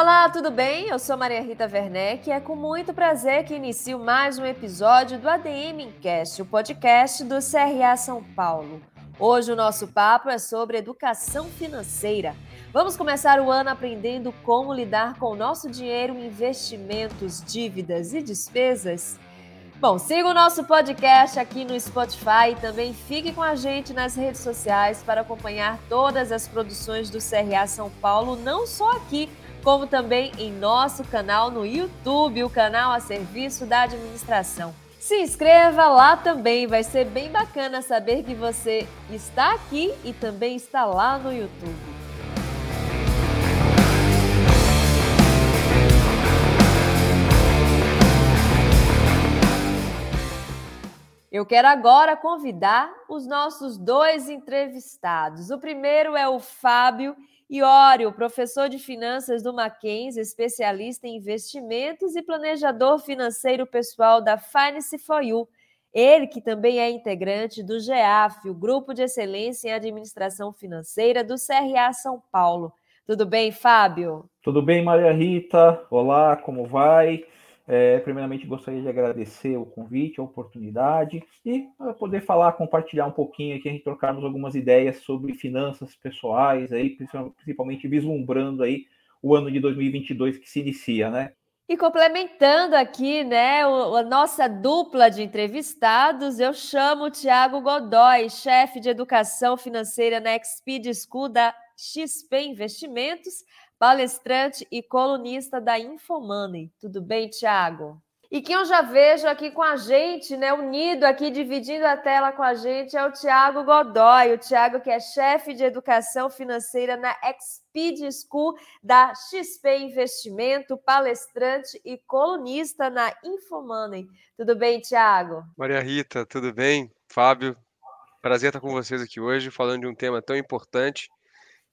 Olá, tudo bem? Eu sou Maria Rita Werneck e é com muito prazer que inicio mais um episódio do ADM Incast, o podcast do CRA São Paulo. Hoje o nosso papo é sobre educação financeira. Vamos começar o ano aprendendo como lidar com o nosso dinheiro, investimentos, dívidas e despesas? Bom, siga o nosso podcast aqui no Spotify e também fique com a gente nas redes sociais para acompanhar todas as produções do CRA São Paulo, não só aqui, como também em nosso canal no YouTube, o canal a serviço da administração. Se inscreva lá também, vai ser bem bacana saber que você está aqui e também está lá no YouTube. Eu quero agora convidar os nossos dois entrevistados. O primeiro é o Fábio Iório, professor de finanças do Mackenzie, especialista em investimentos e planejador financeiro pessoal da Finance for You. Ele que também é integrante do GEAF, o Grupo de Excelência em Administração Financeira do CRA São Paulo. Tudo bem, Fábio? Tudo bem, Maria Rita? Olá, como vai? É, primeiramente, gostaria de agradecer o convite, a oportunidade e poder falar, compartilhar um pouquinho aqui, a gente trocarmos algumas ideias sobre finanças pessoais, aí, principalmente vislumbrando aí o ano de 2022 que se inicia, né? E complementando aqui, né, a nossa dupla de entrevistados, eu chamo o Tiago Godoy, chefe de educação financeira na Exped School da XP Investimentos, palestrante e colunista da Infomoney. Tudo bem, Tiago? E quem eu já vejo aqui com a gente, né, unido aqui, dividindo a tela com a gente, é o Tiago Godoy. O Tiago, que é chefe de educação financeira na Exped School da XP Investimento, palestrante e colunista na Infomoney. Tudo bem, Tiago? Maria Rita, tudo bem? Fábio, prazer estar com vocês aqui hoje, falando de um tema tão importante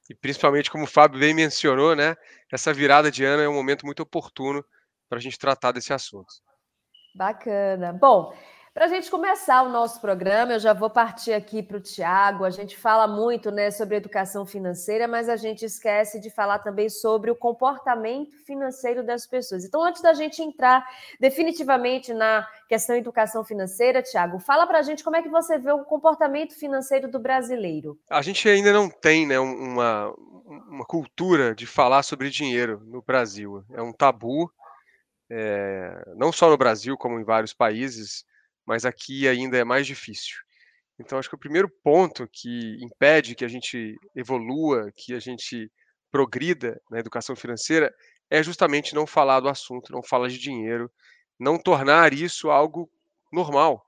e principalmente, como o Fábio bem mencionou, né, essa virada de ano é um momento muito oportuno para a gente tratar desse assunto. Bacana. Bom, para a gente começar o nosso programa, eu já vou partir aqui para o Tiago. A gente fala muito né, sobre educação financeira, mas a gente esquece de falar também sobre o comportamento financeiro das pessoas. Então, antes da gente entrar definitivamente na questão educação financeira, Tiago, fala para a gente como é que você vê o comportamento financeiro do brasileiro. A gente ainda não tem né, uma, uma cultura de falar sobre dinheiro no Brasil. É um tabu, é, não só no Brasil, como em vários países mas aqui ainda é mais difícil. Então, acho que o primeiro ponto que impede que a gente evolua, que a gente progrida na educação financeira, é justamente não falar do assunto, não falar de dinheiro, não tornar isso algo normal.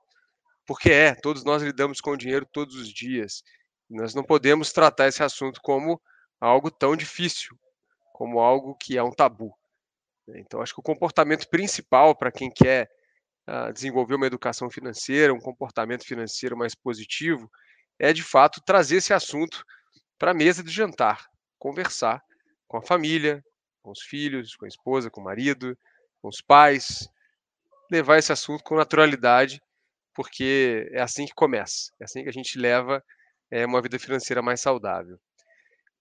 Porque é, todos nós lidamos com o dinheiro todos os dias. Nós não podemos tratar esse assunto como algo tão difícil, como algo que é um tabu. Então, acho que o comportamento principal para quem quer desenvolver uma educação financeira, um comportamento financeiro mais positivo, é de fato trazer esse assunto para a mesa de jantar, conversar com a família, com os filhos, com a esposa, com o marido, com os pais, levar esse assunto com naturalidade, porque é assim que começa, é assim que a gente leva é, uma vida financeira mais saudável.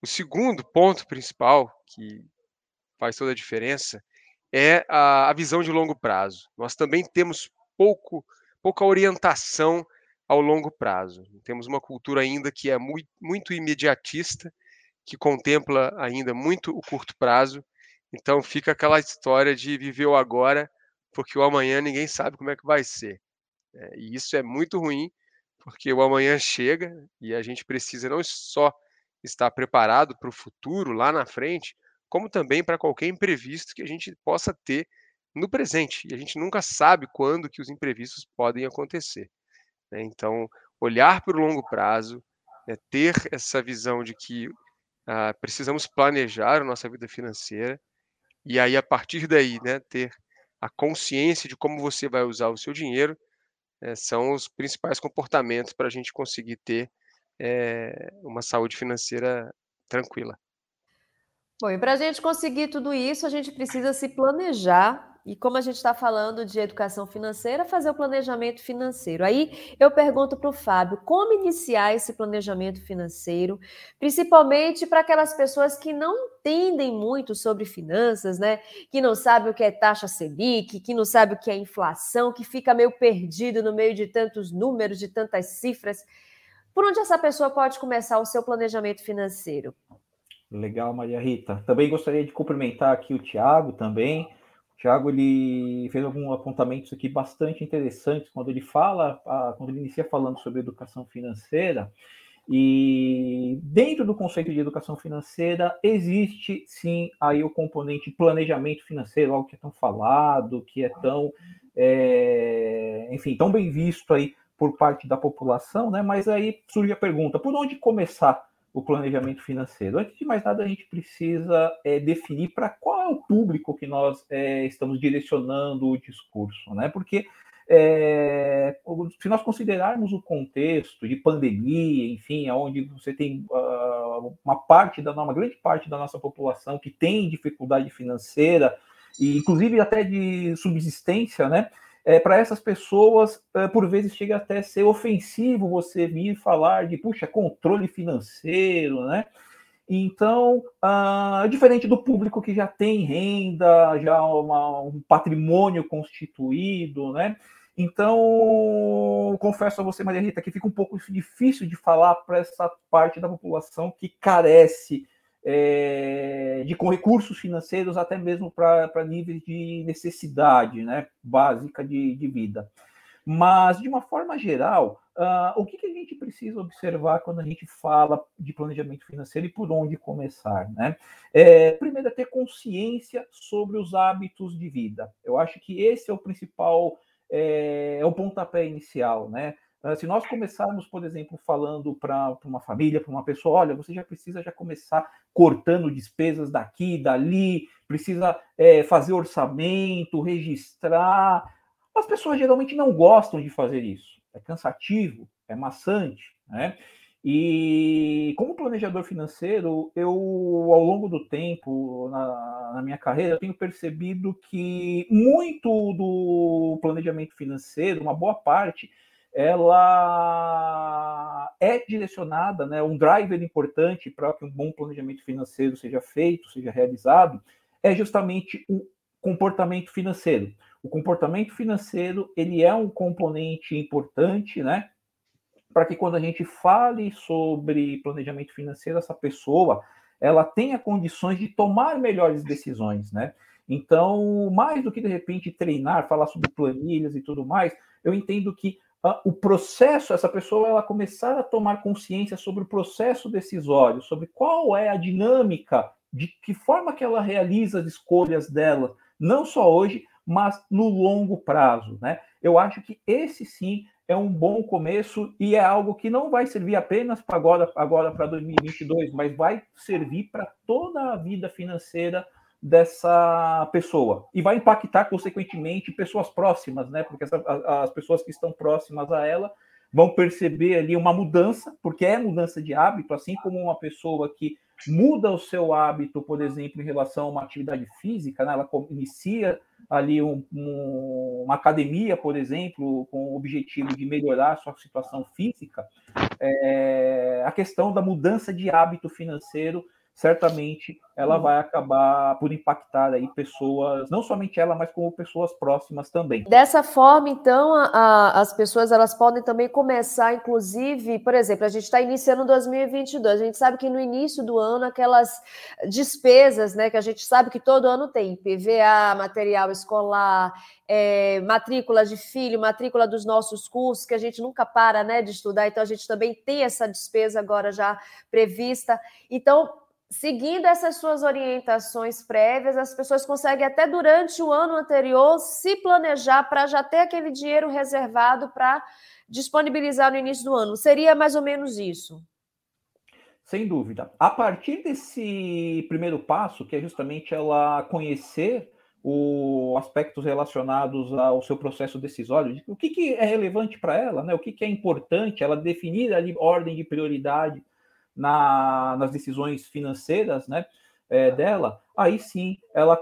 O segundo ponto principal que faz toda a diferença é a, a visão de longo prazo. Nós também temos pouco, pouca orientação ao longo prazo. Temos uma cultura ainda que é muito, muito imediatista, que contempla ainda muito o curto prazo. Então fica aquela história de viver o agora, porque o amanhã ninguém sabe como é que vai ser. É, e isso é muito ruim, porque o amanhã chega e a gente precisa não só estar preparado para o futuro lá na frente, como também para qualquer imprevisto que a gente possa ter no presente. E a gente nunca sabe quando que os imprevistos podem acontecer. Né? Então, olhar para o longo prazo, né, ter essa visão de que ah, precisamos planejar a nossa vida financeira e aí, a partir daí, né, ter a consciência de como você vai usar o seu dinheiro, né, são os principais comportamentos para a gente conseguir ter é, uma saúde financeira tranquila. Bom, e para a gente conseguir tudo isso, a gente precisa se planejar E como a gente está falando de educação financeira, fazer o planejamento financeiro. Aí eu pergunto para o Fábio como iniciar esse planejamento financeiro, principalmente para aquelas pessoas que não entendem muito sobre finanças, né? Que não sabem o que é taxa Selic, que não sabem o que é inflação, que fica meio perdido no meio de tantos números, de tantas cifras. Por onde essa pessoa pode começar o seu planejamento financeiro? Legal, Maria Rita. Também gostaria de cumprimentar aqui o Tiago também. O Tiago ele fez alguns apontamentos aqui bastante interessantes quando ele fala, quando ele inicia falando sobre educação financeira. E dentro do conceito de educação financeira existe sim aí o componente planejamento financeiro, algo que é tão falado, que é tão, é, enfim, tão bem visto aí por parte da população, né? Mas aí surge a pergunta: por onde começar o planejamento financeiro. Antes de mais nada, a gente precisa é, definir para qual é o público que nós é, estamos direcionando o discurso, né? Porque é, se nós considerarmos o contexto de pandemia, enfim, onde você tem uh, uma parte da uma grande parte da nossa população que tem dificuldade financeira e inclusive até de subsistência, né? É, para essas pessoas, é, por vezes chega até a ser ofensivo você vir falar de, puxa, controle financeiro, né? Então, ah, diferente do público que já tem renda, já uma, um patrimônio constituído, né? Então, confesso a você, Maria Rita, que fica um pouco difícil de falar para essa parte da população que carece é, de com recursos financeiros até mesmo para níveis de necessidade né, básica de, de vida. Mas, de uma forma geral, uh, o que, que, a gente precisa observar quando a gente fala de planejamento financeiro e por onde começar? Né? É, primeiro, é ter consciência sobre os hábitos de vida. Eu acho que esse é o principal, é, é o pontapé inicial. Né? Ah, se nós começarmos, por exemplo, falando para uma família, para uma pessoa, olha, você já precisa já começar cortando despesas daqui, dali, precisa é, fazer orçamento, registrar. As pessoas geralmente não gostam de fazer isso. É cansativo, é maçante, né? E como planejador financeiro, eu, ao longo do tempo, na, na minha carreira, tenho percebido que muito do planejamento financeiro, uma boa parte, ela é direcionada, né, um driver importante para que um bom planejamento financeiro seja feito, seja realizado, é justamente o comportamento financeiro. O comportamento financeiro ele é um componente importante, né, para que quando a gente fale sobre planejamento financeiro, essa pessoa ela tenha condições de tomar melhores decisões, né? Então, mais do que de repente treinar, falar sobre planilhas e tudo mais, eu entendo que o processo, essa pessoa ela começar a tomar consciência sobre o processo decisório, sobre qual é a dinâmica, de que forma que ela realiza as escolhas dela, não só hoje, mas no longo prazo, né? Eu acho que esse sim é um bom começo e é algo que não vai servir apenas para agora, agora para 2022, mas vai servir para toda a vida financeira dessa pessoa e vai impactar consequentemente pessoas próximas, né? Porque essa, as pessoas que estão próximas a ela vão perceber ali uma mudança, porque é mudança de hábito, assim como uma pessoa que muda o seu hábito, por exemplo, em relação a uma atividade física, né? ela inicia ali um, um, uma academia, por exemplo, com o objetivo de melhorar a sua situação física, é, a questão da mudança de hábito financeiro certamente ela vai acabar por impactar aí pessoas, não somente ela, mas como pessoas próximas também. Dessa forma, então, a, a, as pessoas elas podem também começar, inclusive, por exemplo, a gente está iniciando 2022, a gente sabe que no início do ano aquelas despesas, né, que a gente sabe que todo ano tem, PVA, material escolar, é, matrícula de filho, matrícula dos nossos cursos, que a gente nunca para, né, de estudar, então a gente também tem essa despesa agora já prevista. Então, seguindo essas suas orientações prévias, as pessoas conseguem até durante o ano anterior se planejar para já ter aquele dinheiro reservado para disponibilizar no início do ano. Seria mais ou menos isso. Sem dúvida. A partir desse primeiro passo, que é justamente ela conhecer os aspectos relacionados ao seu processo decisório, o que, que é relevante para ela, né? o que, que é importante, ela definir ali ordem de prioridade na, nas decisões financeiras né, é, dela, aí sim ela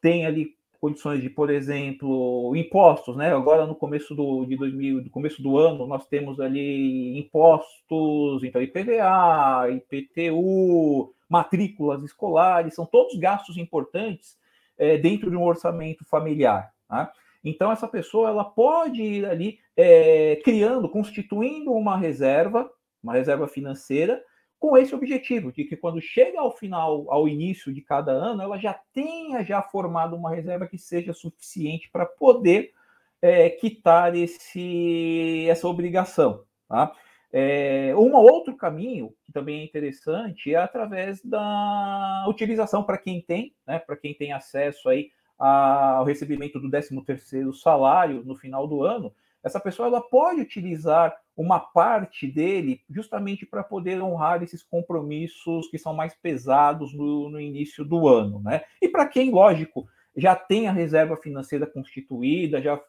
tem ali condições de, por exemplo, impostos, né? Agora no começo do de 2000, do começo do ano, nós temos ali impostos, então IPVA, IPTU, matrículas escolares, são todos gastos importantes é, dentro de um orçamento familiar. Tá? Então essa pessoa ela pode ir ali é, criando, constituindo uma reserva, uma reserva financeira com esse objetivo, de que quando chega ao final, ao início de cada ano, ela já tenha já formado uma reserva que seja suficiente para poder é, quitar esse, essa obrigação. Tá? É, um outro caminho, que também é interessante, é através da utilização para quem tem, né, para quem tem acesso aí ao recebimento do 13º salário no final do ano, essa pessoa ela pode utilizar uma parte dele justamente para poder honrar esses compromissos que são mais pesados no, no início do ano, né? E para quem, lógico, já tem a reserva financeira constituída, já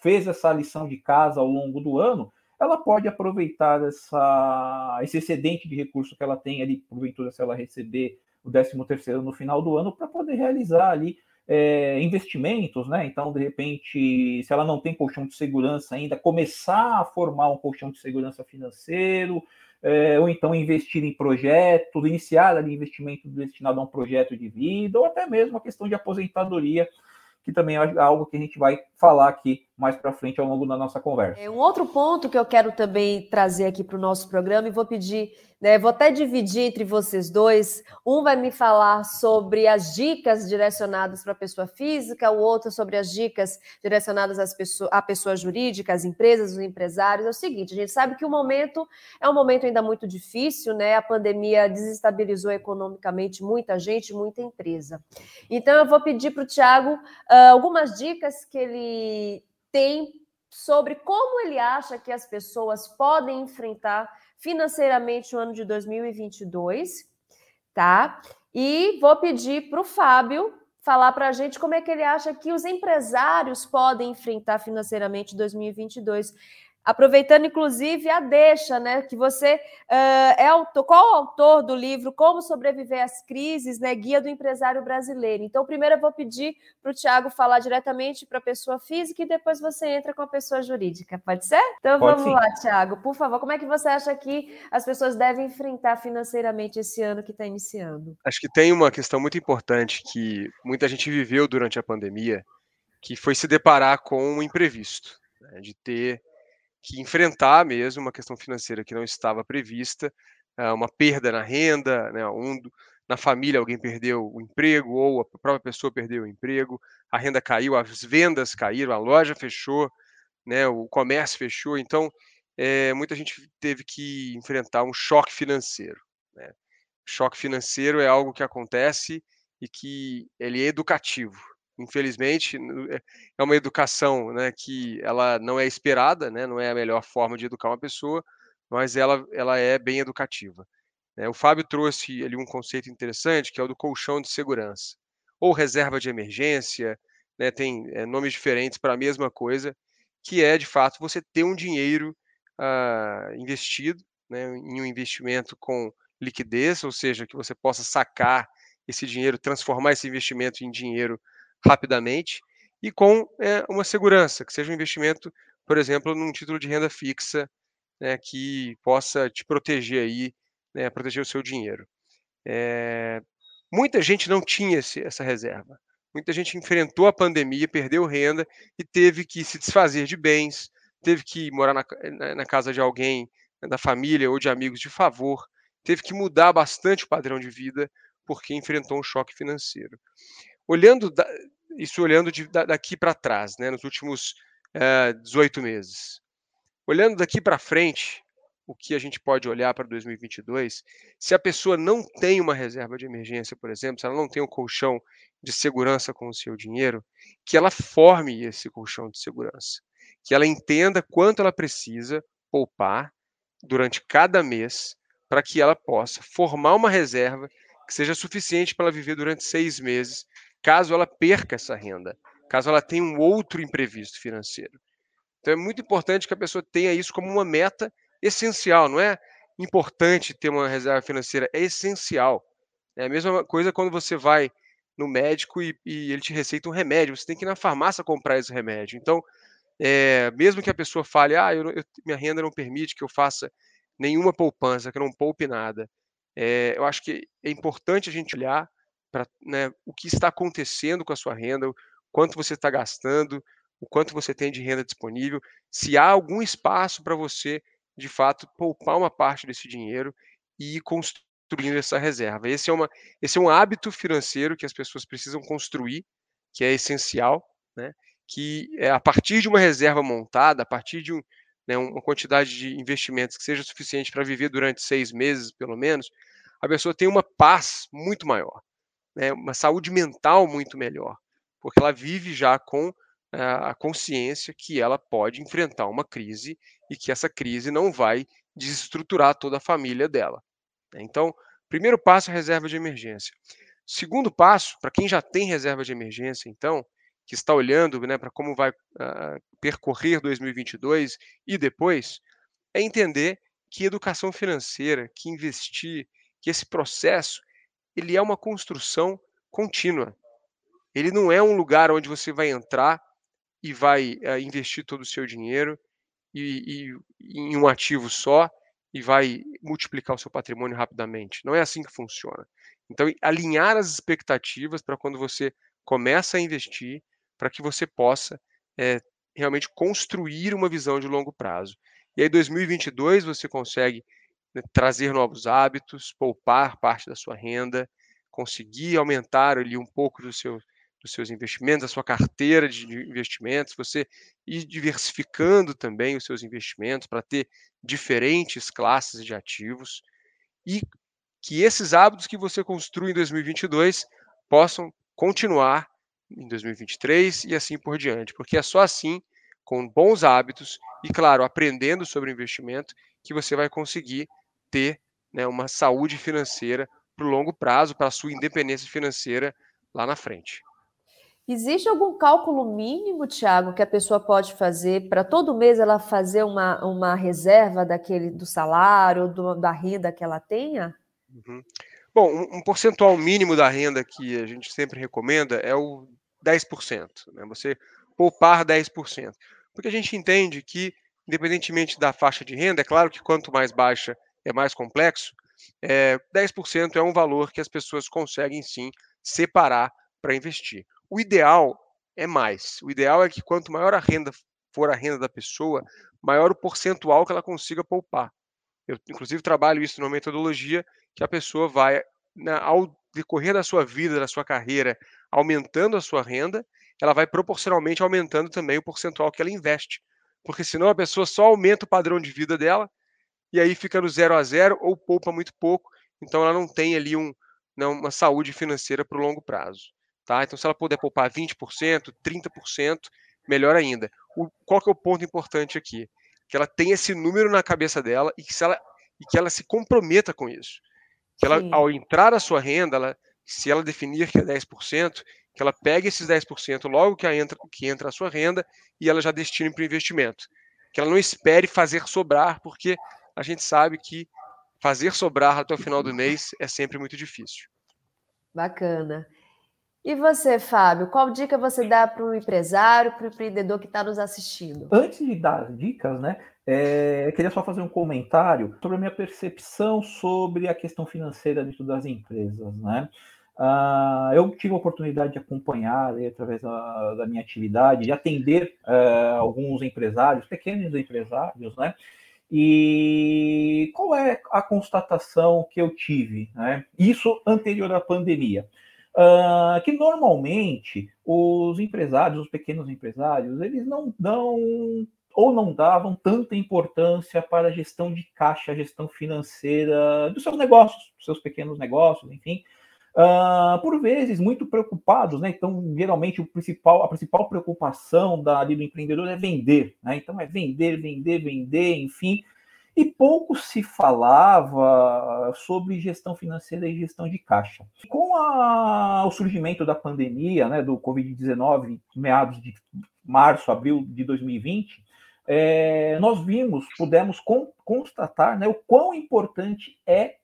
fez essa lição de casa ao longo do ano, ela pode aproveitar essa, esse excedente de recurso que ela tem ali, porventura, se ela receber o 13 terceiro no final do ano, para poder realizar ali é, investimentos, né? Então, de repente, se ela não tem colchão de segurança ainda, começar a formar um colchão de segurança financeiro, é, ou então investir em projetos, iniciar ali investimento destinado a um projeto de vida, ou até mesmo a questão de aposentadoria que também é algo que a gente vai falar aqui mais para frente ao longo da nossa conversa. É um outro ponto que eu quero também trazer aqui para o nosso programa e vou pedir, né, vou até dividir entre vocês dois. Um vai me falar sobre as dicas direcionadas para a pessoa física, o outro sobre as dicas direcionadas às pessoas, à pessoa jurídica, às empresas, os empresários. É o seguinte, a gente sabe que o momento é um momento ainda muito difícil, né? A pandemia desestabilizou economicamente muita gente, muita empresa. Então eu vou pedir para o Tiago uh, algumas dicas que ele tem sobre como ele acha que as pessoas podem enfrentar financeiramente o ano de 2022, tá? E vou pedir para o Fábio falar para a gente como é que ele acha que os empresários podem enfrentar financeiramente 2022. Aproveitando, inclusive, a deixa, né? Que você uh, é autor, qual o autor do livro Como Sobreviver às Crises, né? Guia do Empresário Brasileiro. Então, primeiro eu vou pedir para o Tiago falar diretamente para a pessoa física e depois você entra com a pessoa jurídica. Pode ser? Então Pode vamos sim. lá, Tiago. Por favor, como é que você acha que as pessoas devem enfrentar financeiramente esse ano que está iniciando? Acho que tem uma questão muito importante que muita gente viveu durante a pandemia, que foi se deparar com um imprevisto, né? de ter que enfrentar mesmo uma questão financeira que não estava prevista, eh, uma perda na renda, né, um, na família alguém perdeu o emprego ou a própria pessoa perdeu o emprego, a renda caiu, as vendas caíram, a loja fechou, né, o comércio fechou, então é, muita gente teve que enfrentar um choque financeiro. Né? Choque financeiro é algo que acontece e que ele é educativo infelizmente, é, é uma educação né, que ela não é esperada, né, não é a melhor forma de educar uma pessoa, mas ela, ela é bem educativa. Né. O Fábio trouxe ali um conceito interessante, que é o do colchão de segurança, ou reserva de emergência, né, tem é, nomes diferentes para a mesma coisa, que é, de fato, você ter um dinheiro ah, investido né, em um investimento com liquidez, ou seja, que você possa sacar esse dinheiro, transformar esse investimento em dinheiro rapidamente e com é, uma segurança, que seja um investimento, por exemplo, num título de renda fixa, né, que possa te proteger aí, né, proteger o seu dinheiro. É, muita gente não tinha esse, essa reserva. Muita gente enfrentou a pandemia, perdeu renda e teve que se desfazer de bens, teve que morar na, na casa de alguém, né, da família ou de amigos de favor, teve que mudar bastante o padrão de vida porque enfrentou um choque financeiro. Olhando isso olhando de, daqui para trás, né, nos últimos é, eh, 18 meses. Olhando daqui para frente, o que a gente pode olhar para 2022, se a pessoa não tem uma reserva de emergência, por exemplo, se ela não tem um colchão de segurança com o seu dinheiro, que ela forme esse colchão de segurança, que ela entenda quanto ela precisa poupar durante cada mês para que ela possa formar uma reserva que seja suficiente para ela viver durante seis meses caso ela perca essa renda, caso ela tenha um outro imprevisto financeiro. Então é muito importante que a pessoa tenha isso como uma meta essencial, não é importante ter uma reserva financeira, é essencial. É a mesma coisa quando você vai no médico e, e, ele te receita um remédio, você tem que ir na farmácia comprar esse remédio. Então, é, mesmo que a pessoa fale, ah, eu, eu, minha renda não permite que eu faça nenhuma poupança, que eu não poupe nada, é, eu acho que é importante a gente olhar para né, o que está acontecendo com a sua renda, quanto você está gastando, o quanto você tem de renda disponível, se há algum espaço para você, de fato, poupar uma parte desse dinheiro e ir construindo essa reserva. Esse é, uma, esse é um hábito financeiro que as pessoas precisam construir, que é essencial, né? que é, a partir de uma reserva montada, a partir de um, né, uma quantidade de investimentos que seja suficiente para viver durante seis meses, pelo menos, a pessoa tem uma paz muito maior, né, uma saúde mental muito melhor, porque ela vive já com a consciência que ela pode enfrentar uma crise e que essa crise não vai desestruturar toda a família dela. Né. Então, primeiro passo é reserva de emergência. Segundo passo, para quem já tem reserva de emergência, então, que está olhando né, para como vai uh, percorrer 2022 e depois, é entender que educação financeira, que investir, que esse processo, ele é uma construção contínua. Ele não é um lugar onde você vai entrar e vai uh, investir todo o seu dinheiro e, e, em um ativo só e vai multiplicar o seu patrimônio rapidamente. Não é assim que funciona. Então, alinhar as expectativas para quando você começa a investir, para que você possa é, realmente construir uma visão de longo prazo. E aí, 2022, você consegue né, trazer novos hábitos, poupar parte da sua renda, conseguir aumentar ali um pouco do seu dos seus investimentos, a sua carteira de investimentos, você ir diversificando também os seus investimentos para ter diferentes classes de ativos e que esses hábitos que você construi em 2022 possam continuar em 2023 e assim por diante, porque é só assim, com bons hábitos e, claro, aprendendo sobre investimento, que você vai conseguir ter né, uma saúde financeira para o longo prazo, para a sua independência financeira lá na frente. Existe algum cálculo mínimo, Tiago, que a pessoa pode fazer para todo mês ela fazer uma, uma reserva daquele do salário, do, da renda que ela tenha? Uhum. Bom, um, um, percentual mínimo da renda que a gente sempre recomenda é o 10%. Né? Você poupar 10%. Porque a gente entende que, independentemente da faixa de renda, é claro que quanto mais baixa é mais complexo, é, 10% é um valor que as pessoas conseguem sim separar para investir. O ideal é mais. O ideal é que quanto maior a renda for a renda da pessoa, maior o percentual que ela consiga poupar. Eu, inclusive, trabalho isso numa metodologia que a pessoa vai, na, ao decorrer da sua vida, da sua carreira, aumentando a sua renda, ela vai proporcionalmente aumentando também o percentual que ela investe. Porque senão a pessoa só aumenta o padrão de vida dela e aí fica no zero a zero ou poupa muito pouco, então ela não tem ali um, não, uma saúde financeira para o longo prazo. Tá? Então, se ela puder poupar 20%, 30%, melhor ainda. O, qual que é o ponto importante aqui? Que ela tenha esse número na cabeça dela e que, se ela, e que ela se comprometa com isso. Que ela, ao entrar a sua renda, ela, se ela definir que é 10%, que ela pegue esses 10% logo que, entra, que entra a sua renda e ela já destine para o investimento. Que ela não espere fazer sobrar, porque a gente sabe que fazer sobrar até o final do mês é sempre muito difícil. Bacana. E você, Fábio, qual dica você dá para o empresário, para o empreendedor que está nos assistindo? Antes de dar dicas, né, é, eu queria só fazer um comentário sobre a minha percepção sobre a questão financeira dentro das empresas, né? Uh, eu tive a oportunidade de acompanhar, aí, através da, da, minha atividade, de atender uh, alguns empresários, pequenos empresários, né? E qual é a constatação que eu tive? Né? Isso anterior à pandemia. Uh, que normalmente os empresários, os pequenos empresários, eles não dão ou não davam tanta importância para a gestão de caixa, a gestão financeira dos seus negócios, dos seus pequenos negócios, enfim. Uh, por vezes muito preocupados, né? Então, geralmente o principal, a principal preocupação da, ali do empreendedor é vender, né? Então é vender, vender, vender, enfim e pouco se falava sobre gestão financeira e gestão de caixa. Com a, o surgimento da pandemia, né, do Covid-19, meados de março, abril de 2020, é, nós vimos, pudemos con, constatar né, o quão importante é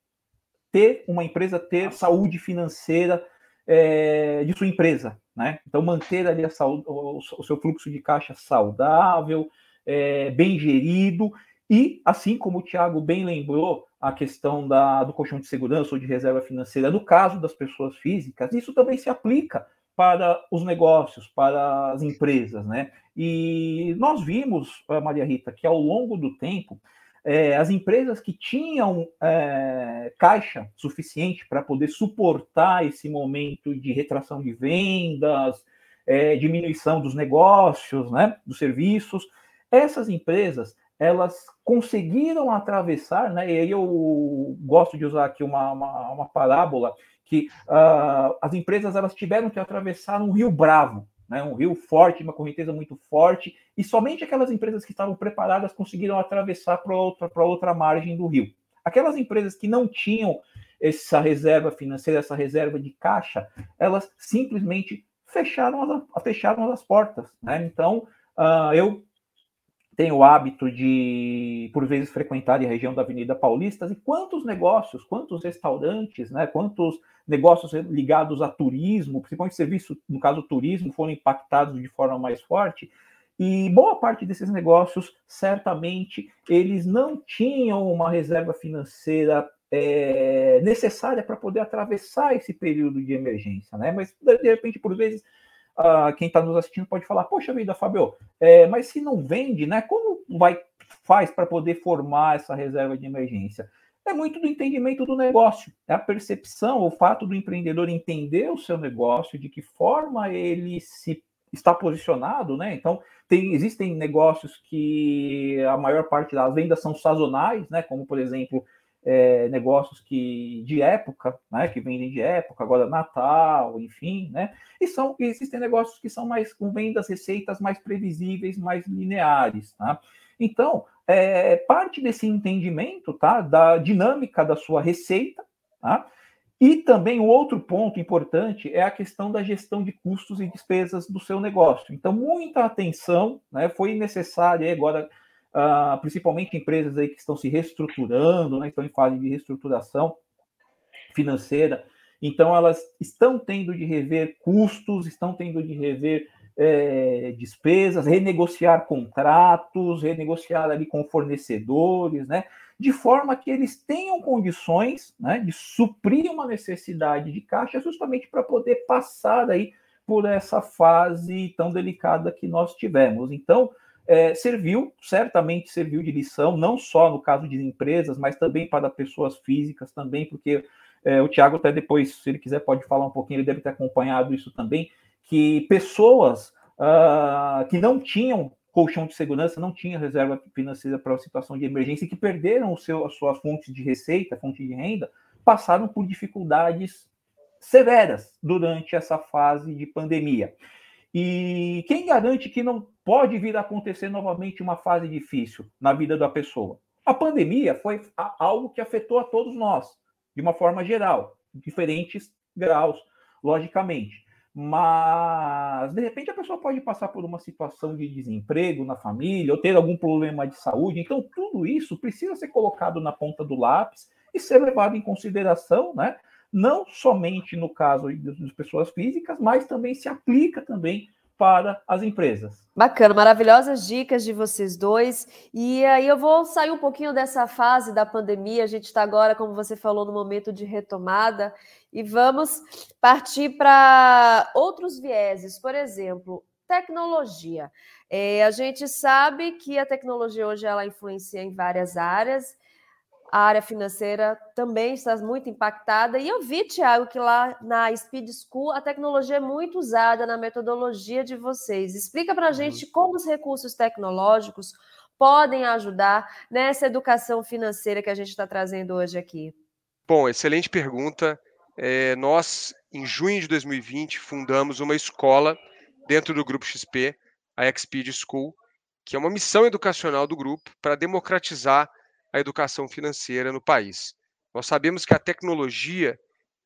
ter uma empresa ter saúde financeira é, de sua empresa, né? Então, manter ali a saúde, o, o seu fluxo de caixa saudável, é, bem gerido, e, assim como o Tiago bem lembrou, a questão da, do colchão de segurança ou de reserva financeira, no caso das pessoas físicas, isso também se aplica para os negócios, para as empresas, né? E nós vimos, eh, Maria Rita, que ao longo do tempo, é, as empresas que tinham é, caixa suficiente para poder suportar esse momento de retração de vendas, é, diminuição dos negócios, né, dos serviços, essas empresas elas conseguiram atravessar, né, e aí eu gosto de usar aqui uma, uma, uma parábola, que uh, as empresas elas tiveram que atravessar um rio bravo, né, um rio forte, uma correnteza muito forte, e somente aquelas empresas que estavam preparadas conseguiram atravessar para outra, outra margem do rio. Aquelas empresas que não tinham essa reserva financeira, essa reserva de caixa, elas simplesmente fecharam as, fecharam as portas. Né? Então, uh, eu tem o hábito de, por vezes, frequentar a região da Avenida Paulista, e quantos negócios, quantos restaurantes, né, quantos negócios ligados a turismo, principalmente serviço, no caso turismo, foram impactados de forma mais forte, e boa parte desses negócios, certamente, eles não tinham uma reserva financeira é, necessária para poder atravessar esse período de emergência, né? Mas, de repente, por vezes, quem está nos assistindo pode falar, poxa vida, Fabio, é, mas se não vende, né? Como vai faz para poder formar essa reserva de emergência? É muito do entendimento do negócio, é a percepção, o fato do empreendedor entender o seu negócio, de que forma ele se está posicionado, né? Então, tem, existem negócios que a maior parte das vendas são sazonais, né? Como, por exemplo, é, negócios que de época, né, que vendem de época, agora Natal, enfim, né? E são existem negócios que são mais com vendas, receitas mais previsíveis, mais lineares, tá? Então, é, parte desse entendimento, tá, da dinâmica da sua receita, tá? E também o outro ponto importante é a questão da gestão de custos e despesas do seu negócio. Então, muita atenção, né, foi necessária agora uh, principalmente empresas aí que estão se reestruturando, né, estão em fase de reestruturação financeira. Então, elas estão tendo de rever custos, estão tendo de rever é, despesas, renegociar contratos, renegociar ali com fornecedores, né? De forma que eles tenham condições né, de suprir uma necessidade de caixa justamente para poder passar aí por essa fase tão delicada que nós tivemos. Então, é, serviu, certamente serviu de lição, não só no caso de empresas, mas também para pessoas físicas também, porque é, o Tiago até depois, se ele quiser, pode falar um pouquinho, ele deve ter acompanhado isso também, que pessoas uh, que não tinham colchão de segurança, não tinham reserva financeira para a situação de emergência, e que perderam o seu, as suas fontes de receita, fonte de renda, passaram por dificuldades severas durante essa fase de pandemia. E quem garante que não pode vir a acontecer novamente uma fase difícil na vida da pessoa? A pandemia foi algo que afetou a todos nós, de uma forma geral, diferentes graus, logicamente. Mas, de repente, a pessoa pode passar por uma situação de desemprego na família, ou ter algum problema de saúde. Então, tudo isso precisa ser colocado na ponta do lápis e ser levado em consideração, né? não somente no caso das pessoas físicas, mas também se aplica também para as empresas. Bacana, maravilhosas dicas de vocês dois. E aí eu vou sair um pouquinho dessa fase da pandemia. A gente está agora, como você falou, no momento de retomada e vamos partir para outros vieses. Por exemplo, tecnologia. É, a gente sabe que a tecnologia hoje ela influencia em várias áreas a área financeira também está muito impactada. E eu vi, Tiago, que lá na Speed School a tecnologia é muito usada na metodologia de vocês. Explica para a uhum. gente como os recursos tecnológicos podem ajudar nessa educação financeira que a gente está trazendo hoje aqui. Bom, excelente pergunta. É, nós, em junho de 2020, fundamos uma escola dentro do Grupo XP, a Xpeed School, que é uma missão educacional do grupo para democratizar a educação financeira no país. Nós sabemos que a tecnologia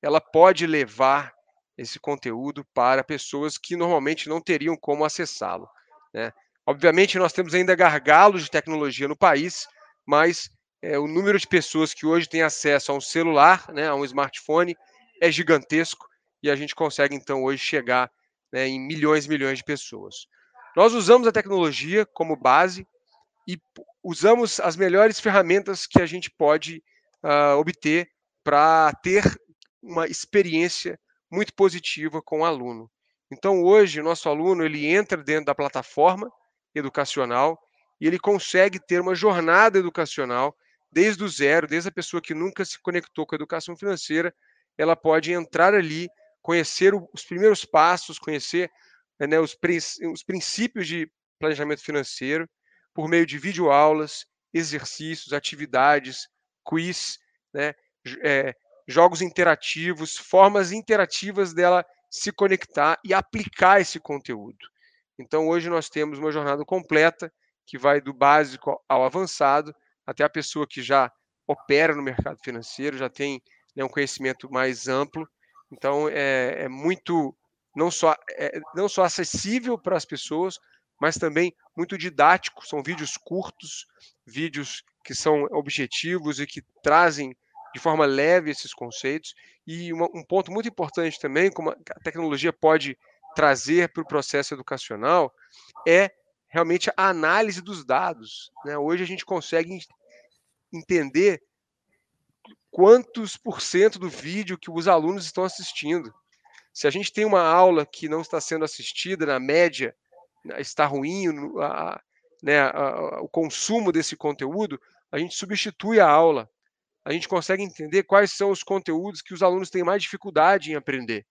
ela pode levar esse conteúdo para pessoas que normalmente não teriam como acessá-lo. Né? Obviamente, nós temos ainda gargalos de tecnologia no país, mas é, o número de pessoas que hoje têm acesso a um celular, né, a um smartphone, é gigantesco e a gente consegue então hoje chegar né, em milhões e milhões de pessoas. Nós usamos a tecnologia como base e usamos as melhores ferramentas que a gente pode uh, obter para ter uma experiência muito positiva com o aluno. Então, hoje, o nosso aluno ele entra dentro da plataforma educacional e ele consegue ter uma jornada educacional desde o zero, desde a pessoa que nunca se conectou com a educação financeira, ela pode entrar ali, conhecer os primeiros passos, conhecer né, os, os princípios de planejamento financeiro por meio de videoaulas, exercícios, atividades, quiz, né, é, jogos interativos, formas interativas dela se conectar e aplicar esse conteúdo. Então, hoje nós temos uma jornada completa que vai do básico ao avançado, até a pessoa que já opera no mercado financeiro, já tem né, um conhecimento mais amplo. Então, é, é muito, não só, é, não só acessível para as pessoas, mas também muito didático. São vídeos curtos, vídeos que são objetivos e que trazem de forma leve esses conceitos. E uma, um ponto muito importante também, como a tecnologia pode trazer para o processo educacional, é realmente a análise dos dados. Né? Hoje a gente consegue entender quantos por cento do vídeo que os alunos estão assistindo. Se a gente tem uma aula que não está sendo assistida, na média, está ruim a, né, a, o consumo desse conteúdo, a gente substitui a aula. A gente consegue entender quais são os conteúdos que os alunos têm mais dificuldade em aprender.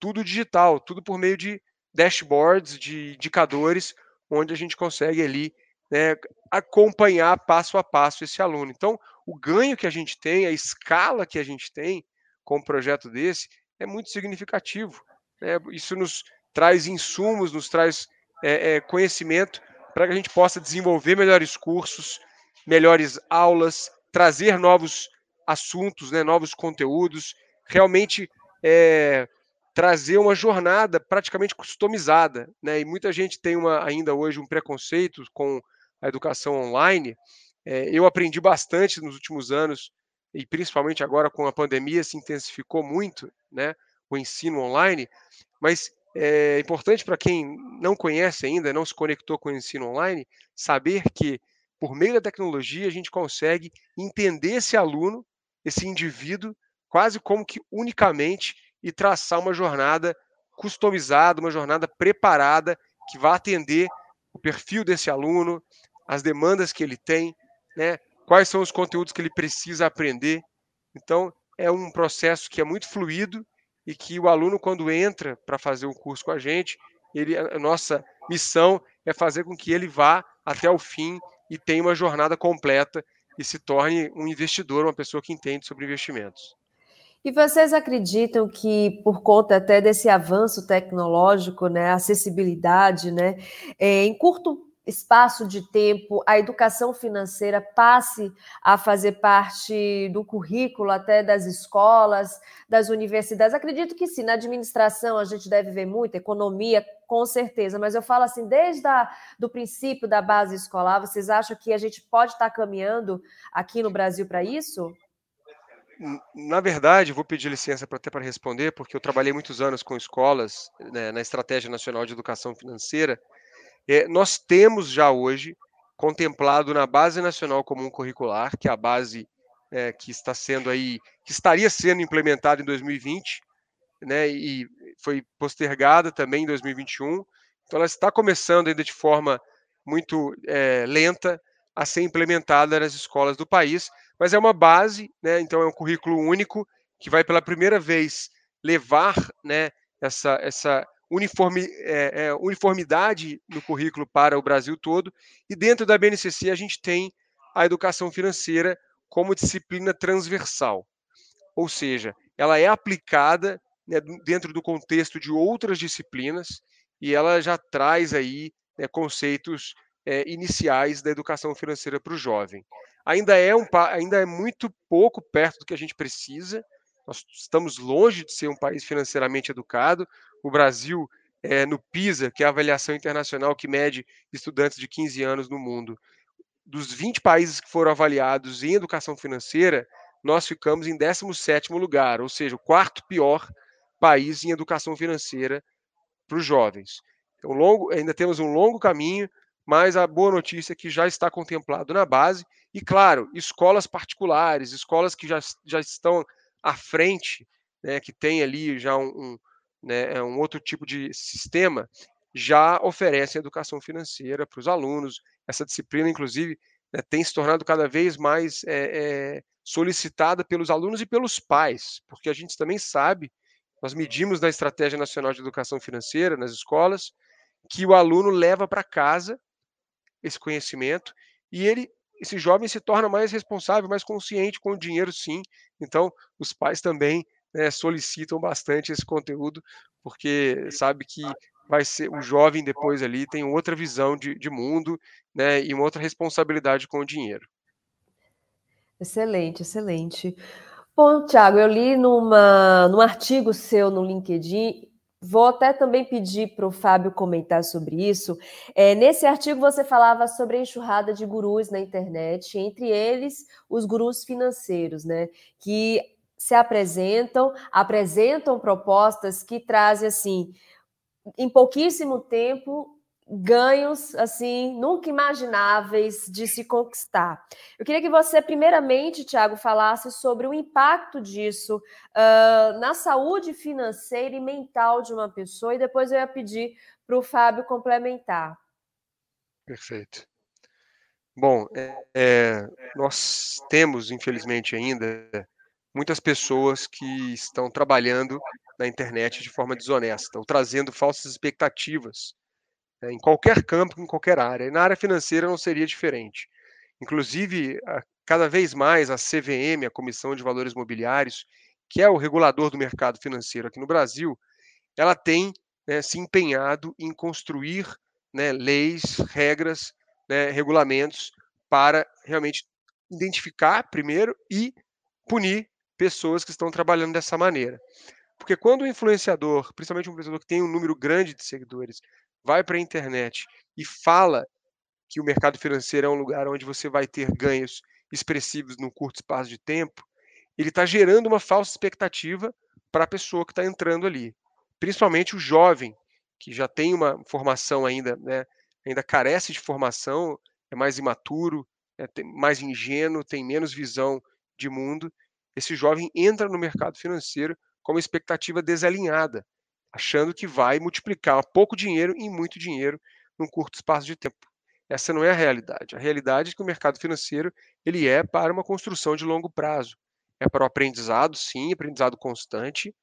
Tudo digital, tudo por meio de dashboards, de indicadores, onde a gente consegue ali né, acompanhar passo a passo esse aluno. Então, o ganho que a gente tem, a escala que a gente tem com um projeto desse é muito significativo. Né? Isso nos traz insumos, nos traz é, é, conhecimento para que a gente possa desenvolver melhores cursos, melhores aulas, trazer novos assuntos, né, novos conteúdos, realmente é, trazer uma jornada praticamente customizada. Né? E muita gente tem uma, ainda hoje um preconceito com a educação online. É, eu aprendi bastante nos últimos anos, e principalmente agora com a pandemia, se intensificou muito né, o ensino online, mas é importante para quem não conhece ainda, não se conectou com o ensino online, saber que, por meio da tecnologia, a gente consegue entender esse aluno, esse indivíduo, quase como que unicamente e traçar uma jornada customizada, uma jornada preparada que vá atender o perfil desse aluno, as demandas que ele tem, né? quais são os conteúdos que ele precisa aprender. Então, é um processo que é muito fluido e que o aluno, quando entra para fazer o curso com a gente, ele, a nossa missão é fazer com que ele vá até o fim e tenha uma jornada completa e se torne um investidor, uma pessoa que entende sobre investimentos. E vocês acreditam que, por conta até desse avanço tecnológico, né, acessibilidade, né, é, em curto espaço de tempo, a educação financeira passe a fazer parte do currículo até das escolas, das universidades? Acredito que sim, na administração a gente deve ver muito, economia, com certeza, mas eu falo assim, desde a, do princípio da base escolar, vocês acham que a gente pode estar caminhando aqui no Brasil para isso? na verdade, vou pedir licença para até para responder, porque eu trabalhei muitos anos com escolas né, na Estratégia Nacional de Educação Financeira. É, nós temos já hoje contemplado na Base Nacional Comum Curricular, que é a base é, que está sendo aí, que estaria sendo implementada em 2020, né, e foi postergada também em 2021. Então, ela está começando ainda de forma muito é, lenta a ser implementada nas escolas do país, mas é uma base, né? Então é um currículo único que vai pela primeira vez levar, né? Essa essa uniforme, é, é, uniformidade no currículo para o Brasil todo. E dentro da BNCC a gente tem a educação financeira como disciplina transversal, ou seja, ela é aplicada né, dentro do contexto de outras disciplinas e ela já traz aí né, conceitos é, iniciais da educação financeira para o jovem ainda é, um, ainda é muito pouco perto do que a gente precisa. Nós estamos longe de ser um país financeiramente educado. O Brasil, é, no PISA, que é a avaliação internacional que mede estudantes de 15 anos no mundo, dos 20 países que foram avaliados em educação financeira, nós ficamos em 17º lugar, ou seja, o quarto pior país em educação financeira para os jovens. Então, longo, ainda temos um longo caminho, mas a boa notícia é que já está contemplado na base. E, claro, escolas particulares, escolas que já, já estão à frente, né, que tem ali já um, né, um outro tipo de sistema, já oferecem educação financeira para os alunos. Essa disciplina, inclusive, né, tem se tornado cada vez mais é, é, solicitada pelos alunos e pelos pais, porque a gente também sabe, nós medimos na Estratégia Nacional de Educação Financeira nas escolas, que o aluno leva para casa esse conhecimento e ele esse jovem se torna mais responsável, mais consciente com o dinheiro, sim. Então, os pais também né, solicitam bastante esse conteúdo, porque sabe que vai ser o jovem depois ali tem outra visão de, de mundo, né, e uma outra responsabilidade com o dinheiro. Excelente, excelente. Bom, Thiago, eu li numa, num artigo seu no LinkedIn, vou até também pedir para o Fábio comentar sobre isso. É, nesse artigo você falava sobre a enxurrada de gurus na internet, entre eles os gurus financeiros, né? Que se apresentam, apresentam propostas que trazem assim em pouquíssimo tempo ganhos assim nunca imagináveis de se conquistar. Eu queria que você, primeiramente, Tiago, falasse sobre o impacto disso uh, na saúde financeira e mental de uma pessoa, e depois eu ia pedir para o Fábio complementar. Perfeito. Bom, é, é, nós temos, infelizmente, ainda muitas pessoas que estão trabalhando na internet de forma desonesta, ou trazendo falsas expectativas né, em qualquer campo, em qualquer área. E na área financeira não seria diferente. Inclusive, cada vez mais a CVM, a Comissão de Valores Mobiliários, que é o regulador do mercado financeiro aqui no Brasil, ela tem né, se empenhado em construir né, leis, regras, né, regulamentos para realmente identificar primeiro e punir pessoas que estão trabalhando dessa maneira. Porque quando o influenciador, principalmente um influenciador que tem um número grande de seguidores, vai para a internet e fala que o mercado financeiro é um lugar onde você vai ter ganhos expressivos num curto espaço de tempo, ele está gerando uma falsa expectativa para a pessoa que está entrando ali. Principalmente o jovem, que já tem uma formação ainda, né, ainda carece de formação, é mais imaturo, é mais ingênuo, tem menos visão de mundo esse jovem entra no mercado financeiro com uma expectativa desalinhada, achando que vai multiplicar pouco dinheiro em muito dinheiro num curto espaço de tempo. Essa não é a realidade. A realidade é que o mercado financeiro ele é para uma construção de longo prazo. É para o aprendizado, sim, aprendizado constante.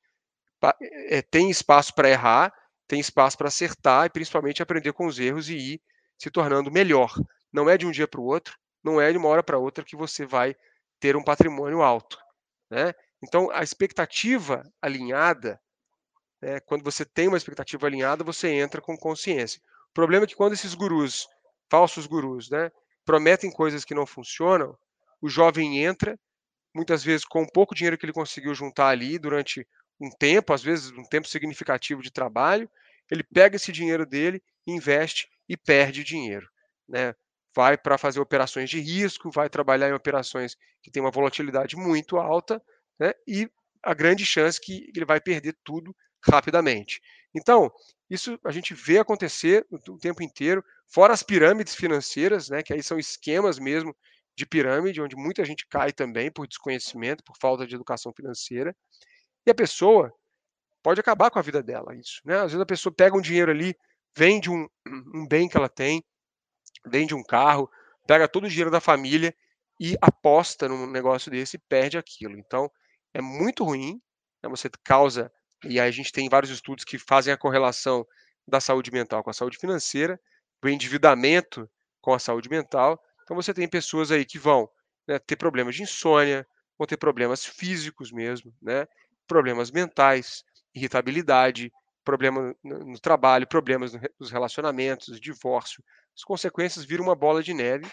É, tem espaço para errar, tem espaço para acertar e principalmente aprender com os erros e ir se tornando melhor. Não é de um dia para o outro, não é de uma hora para outra que você vai ter um patrimônio alto. Né? Então, a expectativa alinhada, né, quando você tem uma expectativa alinhada, você entra com consciência. O problema é que quando esses gurus, falsos gurus, né, prometem coisas que não funcionam, o jovem entra, muitas vezes com pouco dinheiro que ele conseguiu juntar ali durante um tempo, às vezes um tempo significativo de trabalho, ele pega esse dinheiro dele, investe e perde dinheiro. Né? Vai para fazer operações de risco, vai trabalhar em operações que têm uma volatilidade muito alta, né? e a grande chance que ele vai perder tudo rapidamente. Então, isso a gente vê acontecer o tempo inteiro, fora as pirâmides financeiras, né, que aí são esquemas mesmo de pirâmide, onde muita gente cai também por desconhecimento, por falta de educação financeira, e a pessoa pode acabar com a vida dela, isso. Né? Às vezes a pessoa pega um dinheiro ali, vende um, um bem que ela tem, vende um carro, pega todo o dinheiro da família e aposta num negócio desse e perde aquilo. Então, é muito ruim, né? você causa, e aí a gente tem vários estudos que fazem a correlação da saúde mental com a saúde financeira, do endividamento com a saúde mental. Então, você tem pessoas aí que vão né, ter problemas de insônia, vão ter problemas físicos mesmo, né, problemas mentais, irritabilidade, problema no trabalho, problemas nos relacionamentos, divórcio, as consequências viram uma bola de neve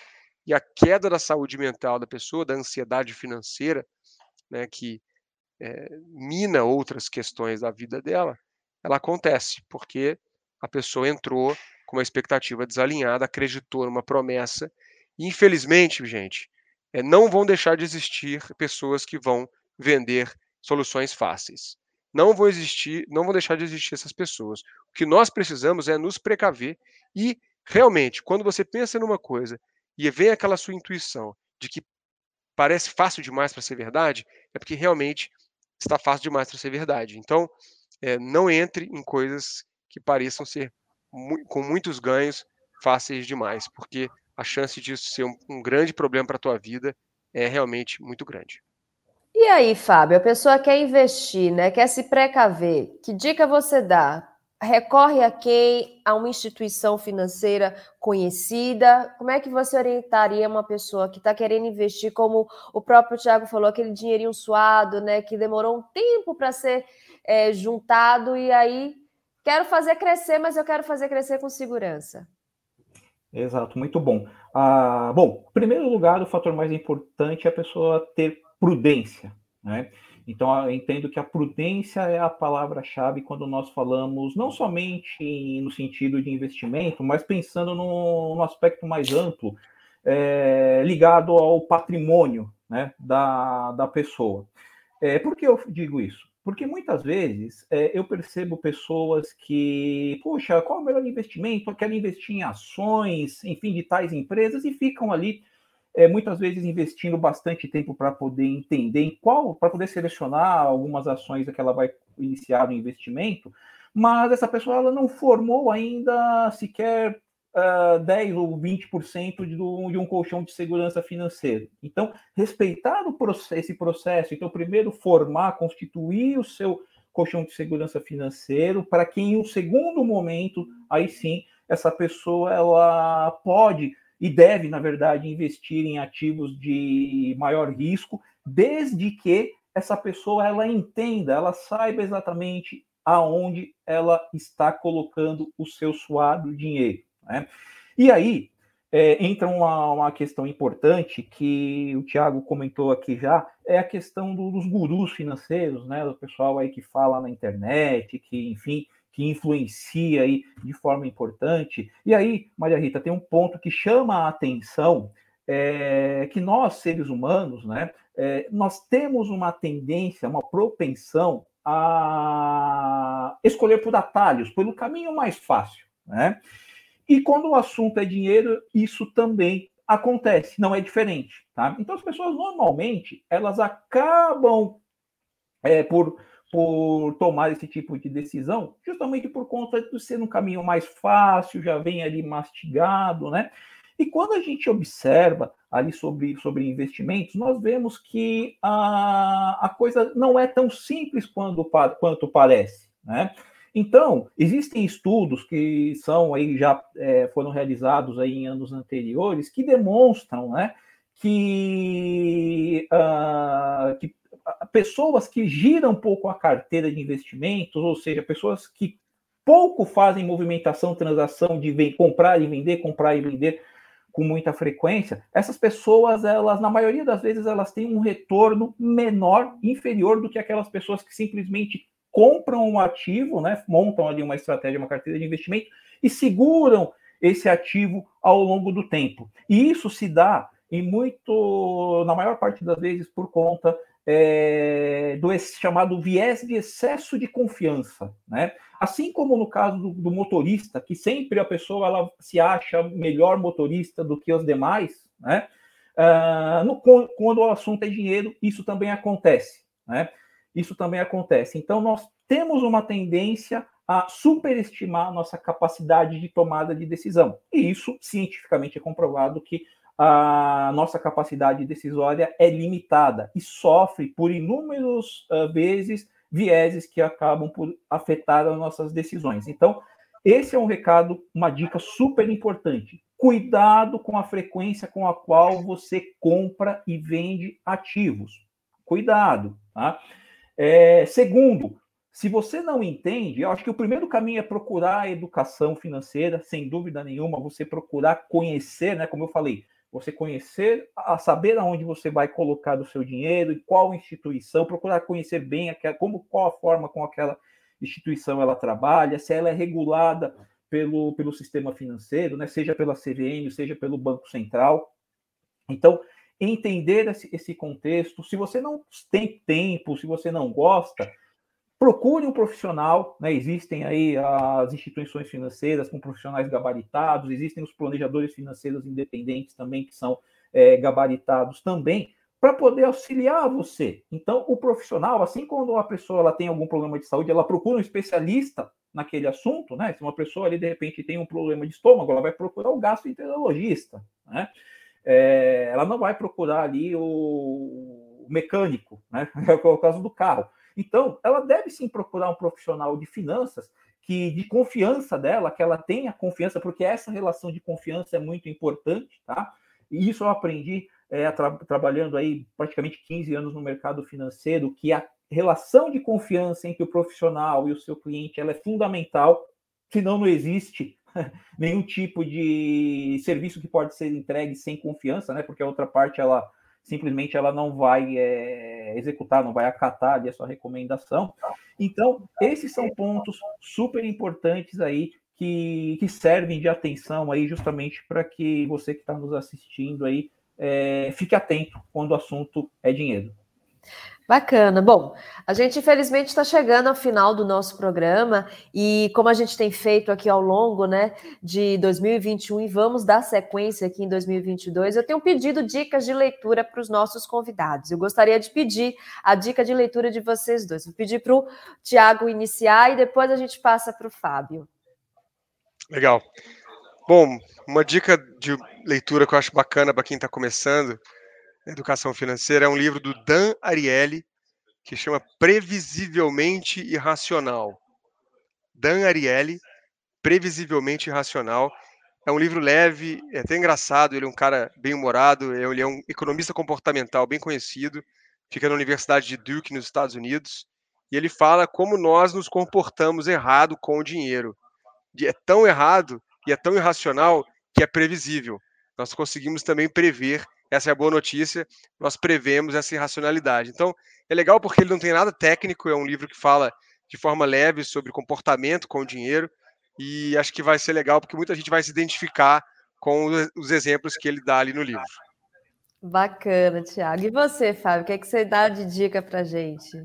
e a queda da saúde mental da pessoa, da ansiedade financeira, né, que é, mina outras questões da vida dela, ela acontece porque a pessoa entrou com uma expectativa desalinhada, acreditou numa promessa e, infelizmente, gente, é, não vão deixar de existir pessoas que vão vender soluções fáceis. não vão existir, não vão deixar de existir essas pessoas. O que nós precisamos é nos precaver e realmente, quando você pensa numa coisa e vem aquela sua intuição de que parece fácil demais para ser verdade, é porque realmente está fácil demais para ser verdade. Então, é, não entre em coisas que pareçam ser mu com muitos ganhos fáceis demais, porque a chance disso ser um, um grande problema para a tua vida é realmente muito grande. E aí, Fábio, a pessoa quer investir, né? Quer se precaver. Que dica você dá? Recorre a quem? A uma instituição financeira conhecida? Como é que você orientaria uma pessoa que está querendo investir, como o próprio Tiago falou, aquele dinheirinho suado, né? Que demorou um tempo para ser é, juntado e aí quero fazer crescer, mas eu quero fazer crescer com segurança. Exato, muito bom. Ah, bom, em primeiro lugar, o fator mais importante é a pessoa ter prudência, né? Então, eu entendo que a prudência é a palavra-chave quando nós falamos não somente no sentido de investimento, mas pensando no, no aspecto mais amplo, é, ligado ao patrimônio né, da, da pessoa. É, por que eu digo isso? Porque muitas vezes é, eu percebo pessoas que, poxa, qual é o melhor investimento? Quero investir em ações, enfim, de tais empresas, e ficam ali é, muitas vezes investindo bastante tempo para poder entender em qual, para poder selecionar algumas ações que ela vai iniciar o investimento, mas essa pessoa ela não formou ainda sequer uh, 10 ou 20% de, de um colchão de segurança financeira. Então, respeitar processo, esse processo, então, primeiro formar, constituir o seu colchão de segurança financeiro, para que em um segundo momento, aí sim, essa pessoa ela pode e deve, na verdade, investir em ativos de maior risco, desde que essa pessoa ela entenda, ela saiba exatamente aonde ela está colocando o seu suado dinheiro. Né? E aí é, entra uma, uma, questão importante que o Tiago comentou aqui já, é a questão do, dos gurus financeiros, né? O pessoal aí que fala na internet, que, enfim, que influencia aí de forma importante. E aí, Maria Rita, tem um ponto que chama a atenção, é, que nós, seres humanos, né, é, nós temos uma tendência, uma propensão a escolher por atalhos, pelo caminho mais fácil, né? E quando o assunto é dinheiro, isso também acontece, não é diferente, tá? Então as pessoas normalmente elas acabam é, por, por tomar esse tipo de decisão, justamente por conta de ser um caminho mais fácil, já vem ali mastigado, né? E quando a gente observa ali sobre, sobre investimentos, nós vemos que a, a coisa não é tão simples quando, quanto parece, né? Então, existem estudos que são aí já é, foram realizados aí em anos anteriores que demonstram, né, que, uh, que pessoas que giram pouco a carteira de investimentos, ou seja, pessoas que pouco fazem movimentação, transação de comprar e vender, comprar e vender com muita frequência, essas pessoas, elas, na maioria das vezes, elas têm um retorno menor, inferior do que aquelas pessoas que simplesmente compram um ativo, né, montam ali uma estratégia, uma carteira de investimento e seguram esse ativo ao longo do tempo. E isso se dá em muito, na maior parte das vezes, por conta é, do chamado viés de excesso de confiança, né? Assim como no caso do, do, motorista, que sempre a pessoa ela se acha melhor motorista do que os demais, né? Uh, no, quando o assunto é dinheiro, isso também acontece, né? isso também acontece. Então, nós temos uma tendência a superestimar nossa capacidade de tomada de decisão. E isso, cientificamente, é comprovado que a nossa capacidade decisória é limitada e sofre por inúmeras uh, vezes vieses que acabam por afetar as nossas decisões. Então, esse é um recado, uma dica super importante. Cuidado com a frequência com a qual você compra e vende ativos. Cuidado, tá? É, segundo, se você não entende, eu acho que o primeiro caminho é procurar a educação financeira, sem dúvida nenhuma, você procurar conhecer, né? Como eu falei, você conhecer, a saber aonde você vai colocar o seu dinheiro, e qual instituição, procurar conhecer bem aquela, como qual a forma com aquela instituição ela trabalha, se ela é regulada pelo, pelo sistema financeiro, né? Seja pela CVM, seja pelo Banco Central. Então, entender esse, esse contexto. Se você não tem tempo, se você não gosta, procure um profissional, né? Existem aí as instituições financeiras com profissionais gabaritados, existem os planejadores financeiros independentes também que são é, gabaritados também para poder auxiliar você. Então, o profissional, assim quando uma pessoa ela tem algum problema de saúde, ela procura um especialista naquele assunto, né? Se uma pessoa ali de repente tem um problema de estômago, ela vai procurar o gastroenterologista, né? É, ela não vai procurar ali o, mecânico, né? É o caso do carro. Então, ela deve sim procurar um profissional de finanças que de confiança dela, que ela tenha confiança, porque essa relação de confiança é muito importante, tá? E isso eu aprendi é, tra trabalhando aí praticamente 15 anos no mercado financeiro, que a relação de confiança entre o profissional e o seu cliente ela é fundamental, senão não existe nenhum tipo de serviço que pode ser entregue sem confiança, né? Porque a outra parte ela simplesmente ela não vai é, executar, não vai acatar ali a sua recomendação. Então, esses são pontos super importantes aí que, que servem de atenção aí justamente para que você que está nos assistindo aí é, fique atento quando o assunto é dinheiro. Bacana. Bom, a gente infelizmente está chegando ao final do nosso programa e como a gente tem feito aqui ao longo, né, de 2021 e vamos dar sequência aqui em 2022, eu tenho pedido dicas de leitura para os nossos convidados. Eu gostaria de pedir a dica de leitura de vocês dois. Vou pedir para o Tiago iniciar e depois a gente passa para o Fábio. Legal. Bom, uma dica de leitura que eu acho bacana para quem está começando educação financeira é um livro do Dan Ariely que chama Previsivelmente Irracional. Dan Ariely, Previsivelmente Irracional. É um livro leve, é até engraçado. Ele é um cara bem humorado, ele é um economista comportamental bem conhecido, fica na Universidade de Duke, nos Estados Unidos. E ele fala como nós nos comportamos errado com o dinheiro. É tão errado e é tão irracional que é previsível. Nós conseguimos também prever, essa é a boa notícia, nós prevemos essa irracionalidade. Então, é legal porque ele não tem nada técnico, é um livro que fala de forma leve sobre comportamento com o dinheiro, e acho que vai ser legal porque muita gente vai se identificar com os exemplos que ele dá ali no livro. Bacana, Tiago. E você, Fábio, o que, é que você dá de dica para gente?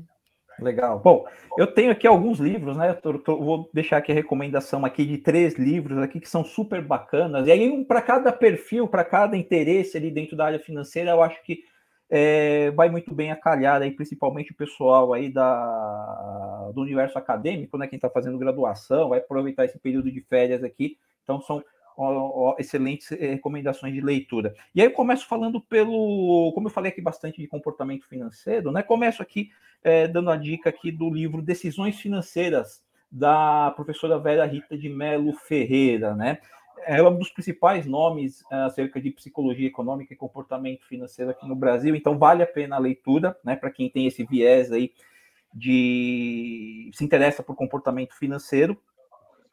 Legal. Bom, eu tenho aqui alguns livros, né? Tô, tô, vou deixar aqui a recomendação aqui de três livros aqui que são super bacanas. E aí, um para cada perfil, para cada interesse ali dentro da área financeira, eu acho que é, vai muito bem a calhar aí, principalmente o pessoal aí da, do universo acadêmico, né? Quem está fazendo graduação, vai aproveitar esse período de férias aqui. Então, são ó, ó, excelentes eh, recomendações de leitura. E aí eu começo falando pelo, como eu falei aqui bastante de comportamento financeiro, né? Começo aqui é, dando a dica aqui do livro Decisões Financeiras da professora Vera Rita de Melo Ferreira, né? Ela é um dos principais nomes é, acerca de psicologia econômica e comportamento financeiro aqui no Brasil, então vale a pena a leitura, né? Para quem tem esse viés aí de se interessa por comportamento financeiro.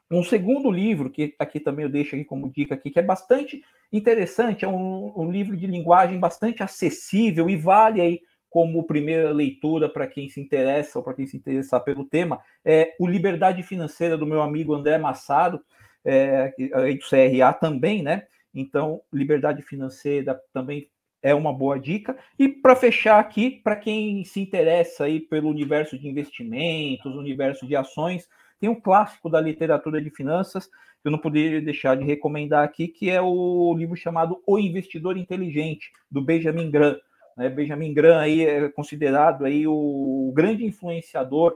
Um segundo livro, que aqui também eu deixo aqui como dica aqui, que é bastante interessante, é um, um livro de linguagem bastante acessível e vale aí como primeira leitura para quem se interessa ou para quem se interessar pelo tema, é o Liberdade Financeira do meu amigo André Massado, é, do CRA também, né? Então, Liberdade Financeira também é uma boa dica. E para fechar aqui, para quem se interessa aí pelo universo de investimentos, universo de ações, tem um clássico da literatura de finanças que eu não poderia deixar de recomendar aqui, que é o livro chamado O Investidor Inteligente, do Benjamin Graham. Né? Benjamin Graham aí é considerado aí o grande influenciador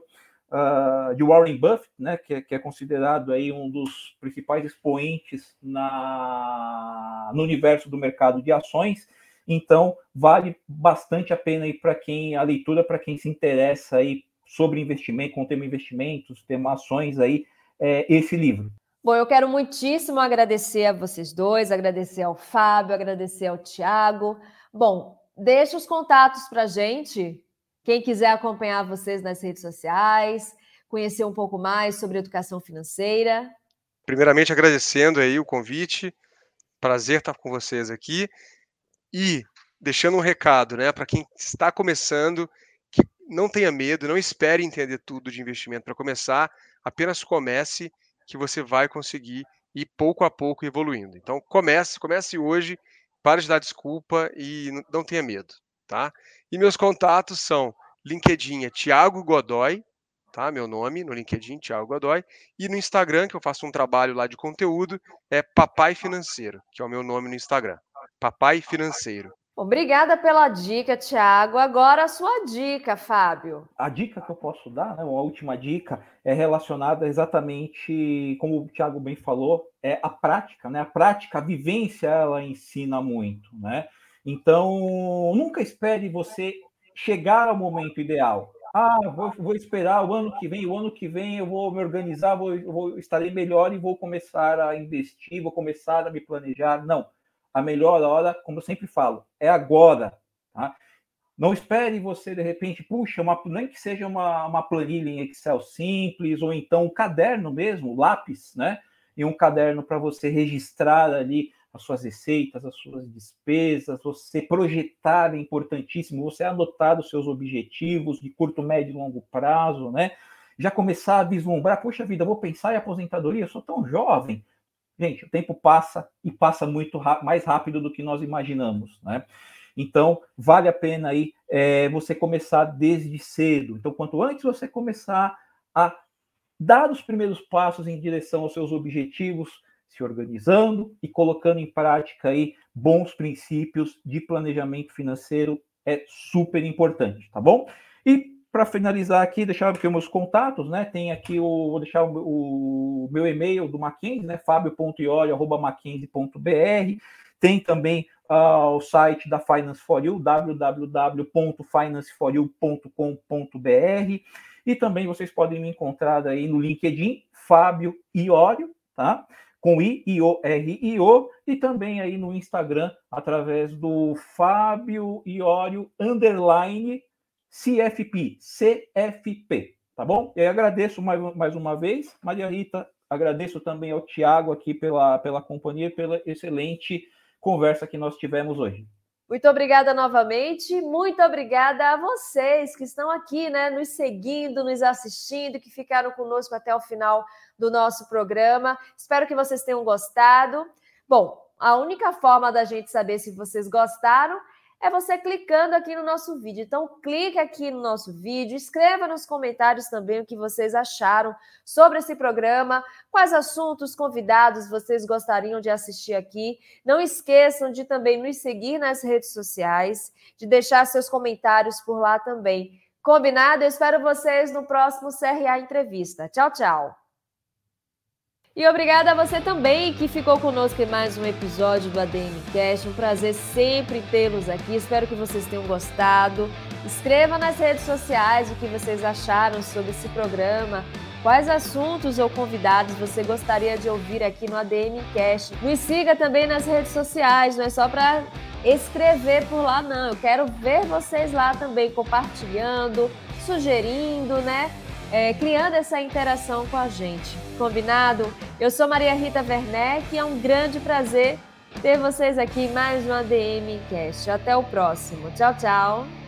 uh, de Warren Buffett, né? Que é, que, é considerado aí um dos principais expoentes na, no universo do mercado de ações. Então, vale bastante a pena aí para quem a leitura para quem se interessa aí sobre investimento, com o tema investimentos, tema ações aí, é, esse livro. Bom, eu quero muitíssimo agradecer a vocês dois, agradecer ao Fábio, agradecer ao Tiago. Bom, deixa os contatos para a gente, quem quiser acompanhar vocês nas redes sociais, conhecer um pouco mais sobre educação financeira. Primeiramente, agradecendo aí o convite, prazer estar com vocês aqui e deixando um recado, né, para quem está começando não tenha medo, não espere entender tudo de investimento para começar, apenas comece que você vai conseguir ir pouco a pouco evoluindo. Então comece, comece hoje, pare de dar desculpa e não tenha medo, tá? E meus contatos são LinkedIn é Thiago Godoy, tá? Meu nome no LinkedIn, Thiago Godoy, e no Instagram, que eu faço um trabalho lá de conteúdo, é Papai Financeiro, que é o meu nome no Instagram. Papai Financeiro. Obrigada pela dica, Tiago. Agora a sua dica, Fábio. A dica que eu posso dar, né, a última dica, é relacionada exatamente, como o Tiago bem falou, é a prática, né? A prática, a vivência, ela ensina muito, né? Então, nunca espere você chegar ao momento ideal. Ah, vou, vou esperar o ano que vem, o ano que vem eu vou me organizar, vou, vou estarei melhor e vou começar a investir, vou começar a me planejar. Não a melhor hora, como eu sempre falo, é agora. Tá? Não espere você, de repente, puxa, uma, nem que seja uma, uma planilha em Excel simples, ou então um caderno mesmo, lápis, né? E um caderno para você registrar ali as suas receitas, as suas despesas, você projetar é importantíssimo, você anotar os seus objetivos de curto, médio e longo prazo, né? Já começar a vislumbrar, puxa vida, vou pensar em aposentadoria, eu sou tão jovem, Gente, o tempo passa e passa muito mais rápido do que nós imaginamos, né? Então, vale a pena aí é, você começar desde cedo. Então, quanto antes você começar a dar os primeiros passos em direção aos seus objetivos, se organizando e colocando em prática aí bons princípios de planejamento financeiro é super importante, tá bom? E para finalizar aqui, deixar aqui meus contatos, né? Tem aqui o. Vou deixar o, o meu e-mail do Mackenzie, né? fabio.ioli.mackenzie.br. Tem também uh, o site da Finance for You, www.financeforyou.com.br. E também vocês podem me encontrar aí no LinkedIn, Fábio Iório, tá? Com I, I, O, R, I, O, e também aí no Instagram, através do Fábio Iório, underline CFP, CFP, tá bom? E agradeço mais, mais uma vez, Maria Rita, agradeço também ao Tiago aqui pela, pela companhia, pela excelente conversa que nós tivemos hoje. Muito obrigada novamente, muito obrigada a vocês que estão aqui, né, nos seguindo, nos assistindo, que ficaram conosco até o final do nosso programa. Espero que vocês tenham gostado. Bom, a única forma da gente saber se vocês gostaram é você clicando aqui no nosso vídeo. Então, clique aqui no nosso vídeo, escreva nos comentários também o que vocês acharam sobre esse programa, quais assuntos, convidados vocês gostariam de assistir aqui. Não esqueçam de também nos seguir nas redes sociais, de deixar seus comentários por lá também. Combinado? Eu espero vocês no próximo CRA Entrevista. Tchau, tchau. E obrigada a você também que ficou conosco em mais um episódio do ADM Cast. Um prazer sempre tê-los aqui. Espero que vocês tenham gostado. Escreva nas redes sociais o que vocês acharam sobre esse programa. Quais assuntos ou convidados você gostaria de ouvir aqui no ADM Cast? Nos siga também nas redes sociais, não é só para escrever por lá, não. Eu quero ver vocês lá também compartilhando, sugerindo, né? É, criando essa interação com a gente. Combinado? Eu sou Maria Rita Werneck e é um grande prazer ter vocês aqui mais um ADM Cast. Até o próximo. Tchau, tchau.